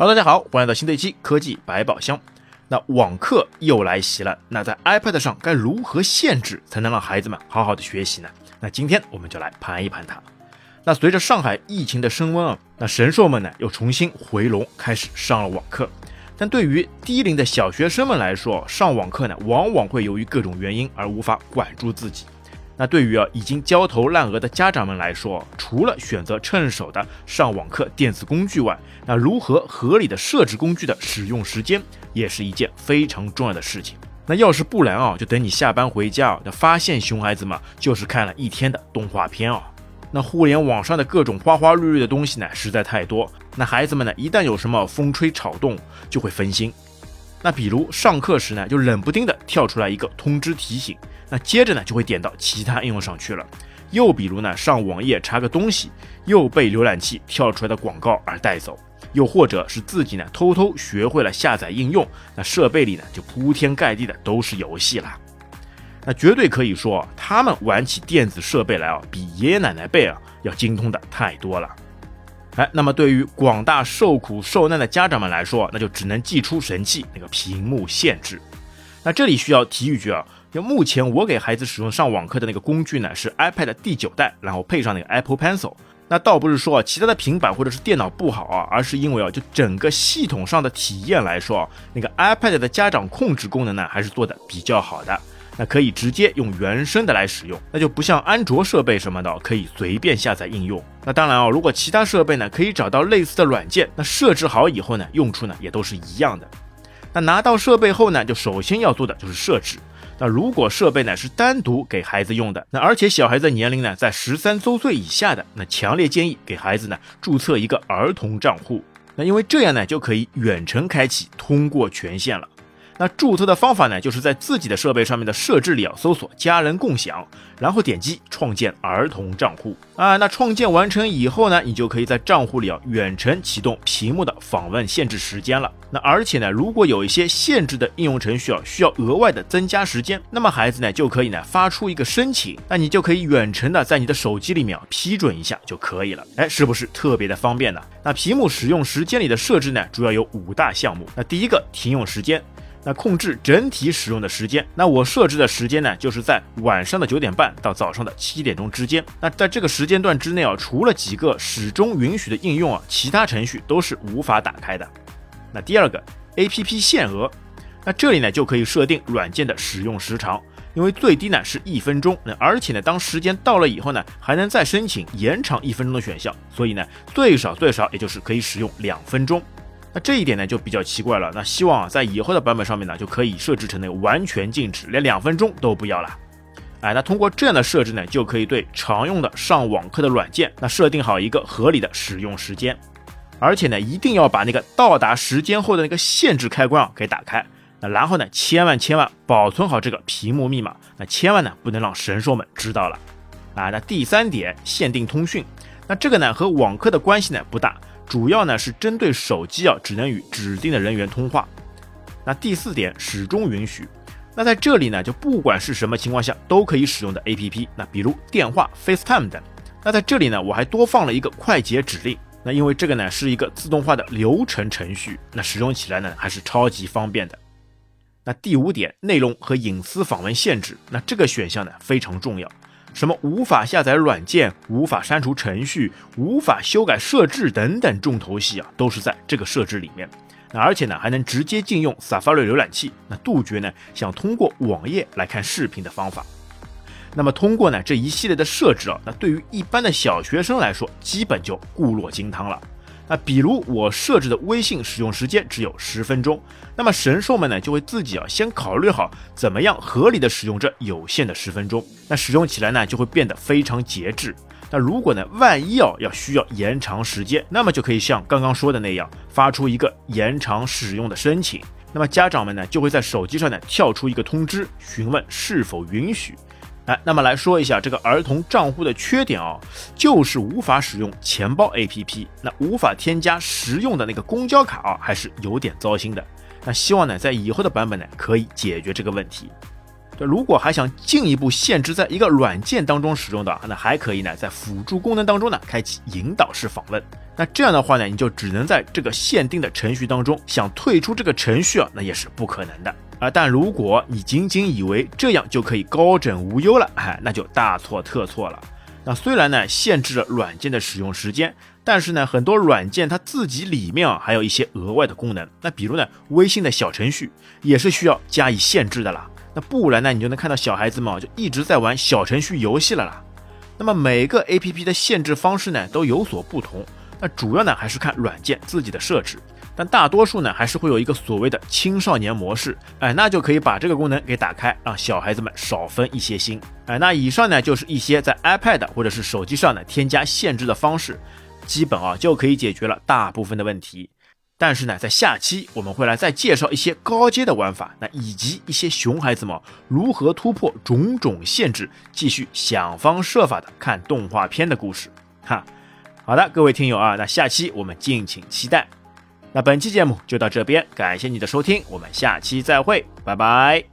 Hello，大家好，欢迎来到新的一期科技百宝箱。那网课又来袭了，那在 iPad 上该如何限制才能让孩子们好好的学习呢？那今天我们就来盘一盘它。那随着上海疫情的升温啊，那神兽们呢又重新回笼，开始上了网课。但对于低龄的小学生们来说，上网课呢往往会由于各种原因而无法管住自己。那对于啊已经焦头烂额的家长们来说，除了选择趁手的上网课电子工具外，那如何合理的设置工具的使用时间，也是一件非常重要的事情。那要是不然啊，就等你下班回家啊，那发现熊孩子们就是看了一天的动画片啊。那互联网上的各种花花绿绿的东西呢，实在太多。那孩子们呢，一旦有什么风吹草动，就会分心。那比如上课时呢，就冷不丁的跳出来一个通知提醒。那接着呢，就会点到其他应用上去了。又比如呢，上网页查个东西，又被浏览器跳出来的广告而带走。又或者是自己呢，偷偷学会了下载应用，那设备里呢，就铺天盖地的都是游戏啦。那绝对可以说，他们玩起电子设备来啊，比爷爷奶奶辈啊要精通的太多了。哎，那么对于广大受苦受难的家长们来说，那就只能祭出神器，那个屏幕限制。那这里需要提一句啊。就目前我给孩子使用上网课的那个工具呢，是 iPad 第九代，然后配上那个 Apple Pencil。那倒不是说啊其他的平板或者是电脑不好啊，而是因为啊，就整个系统上的体验来说啊，那个 iPad 的家长控制功能呢，还是做的比较好的。那可以直接用原生的来使用，那就不像安卓设备什么的可以随便下载应用。那当然啊，如果其他设备呢，可以找到类似的软件，那设置好以后呢，用处呢也都是一样的。那拿到设备后呢，就首先要做的就是设置。那如果设备呢是单独给孩子用的，那而且小孩子年龄呢在十三周岁以下的，那强烈建议给孩子呢注册一个儿童账户。那因为这样呢就可以远程开启通过权限了。那注册的方法呢，就是在自己的设备上面的设置里啊，搜索家人共享，然后点击创建儿童账户啊。那创建完成以后呢，你就可以在账户里啊远程启动屏幕的访问限制时间了。那而且呢，如果有一些限制的应用程序啊需要额外的增加时间，那么孩子呢就可以呢发出一个申请，那你就可以远程的在你的手机里面批准一下就可以了。哎，是不是特别的方便呢？那屏幕使用时间里的设置呢，主要有五大项目。那第一个停用时间。那控制整体使用的时间，那我设置的时间呢，就是在晚上的九点半到早上的七点钟之间。那在这个时间段之内啊，除了几个始终允许的应用啊，其他程序都是无法打开的。那第二个，APP 限额，那这里呢就可以设定软件的使用时长，因为最低呢是一分钟，那而且呢当时间到了以后呢，还能再申请延长一分钟的选项，所以呢最少最少也就是可以使用两分钟。那这一点呢就比较奇怪了。那希望在以后的版本上面呢就可以设置成那个完全禁止，连两分钟都不要了。哎，那通过这样的设置呢，就可以对常用的上网课的软件，那设定好一个合理的使用时间，而且呢一定要把那个到达时间后的那个限制开关啊给打开。那然后呢千万千万保存好这个屏幕密码，那千万呢不能让神兽们知道了。啊，那第三点限定通讯，那这个呢和网课的关系呢不大。主要呢是针对手机啊，只能与指定的人员通话。那第四点始终允许。那在这里呢，就不管是什么情况下都可以使用的 APP，那比如电话、FaceTime 等。那在这里呢，我还多放了一个快捷指令。那因为这个呢是一个自动化的流程程序，那使用起来呢还是超级方便的。那第五点内容和隐私访问限制，那这个选项呢非常重要。什么无法下载软件、无法删除程序、无法修改设置等等重头戏啊，都是在这个设置里面。那而且呢，还能直接禁用 Safari 浏览器，那杜绝呢想通过网页来看视频的方法。那么通过呢这一系列的设置啊，那对于一般的小学生来说，基本就固若金汤了。那比如我设置的微信使用时间只有十分钟，那么神兽们呢就会自己啊先考虑好怎么样合理的使用这有限的十分钟，那使用起来呢就会变得非常节制。那如果呢万一啊要需要延长时间，那么就可以像刚刚说的那样发出一个延长使用的申请，那么家长们呢就会在手机上呢跳出一个通知，询问是否允许。哎，那么来说一下这个儿童账户的缺点啊，就是无法使用钱包 APP，那无法添加实用的那个公交卡啊，还是有点糟心的。那希望呢，在以后的版本呢，可以解决这个问题。这如果还想进一步限制在一个软件当中使用的，那还可以呢，在辅助功能当中呢，开启引导式访问。那这样的话呢，你就只能在这个限定的程序当中，想退出这个程序啊，那也是不可能的啊。但如果你仅仅以为这样就可以高枕无忧了，哎，那就大错特错了。那虽然呢，限制了软件的使用时间。但是呢，很多软件它自己里面啊，还有一些额外的功能。那比如呢，微信的小程序也是需要加以限制的啦。那不然呢，你就能看到小孩子们就一直在玩小程序游戏了啦。那么每个 APP 的限制方式呢都有所不同。那主要呢还是看软件自己的设置，但大多数呢还是会有一个所谓的青少年模式。哎，那就可以把这个功能给打开，让小孩子们少分一些心。哎，那以上呢就是一些在 iPad 或者是手机上呢添加限制的方式。基本啊就可以解决了大部分的问题，但是呢，在下期我们会来再介绍一些高阶的玩法，那以及一些熊孩子们如何突破种种限制，继续想方设法的看动画片的故事。哈，好的，各位听友啊，那下期我们敬请期待。那本期节目就到这边，感谢你的收听，我们下期再会，拜拜。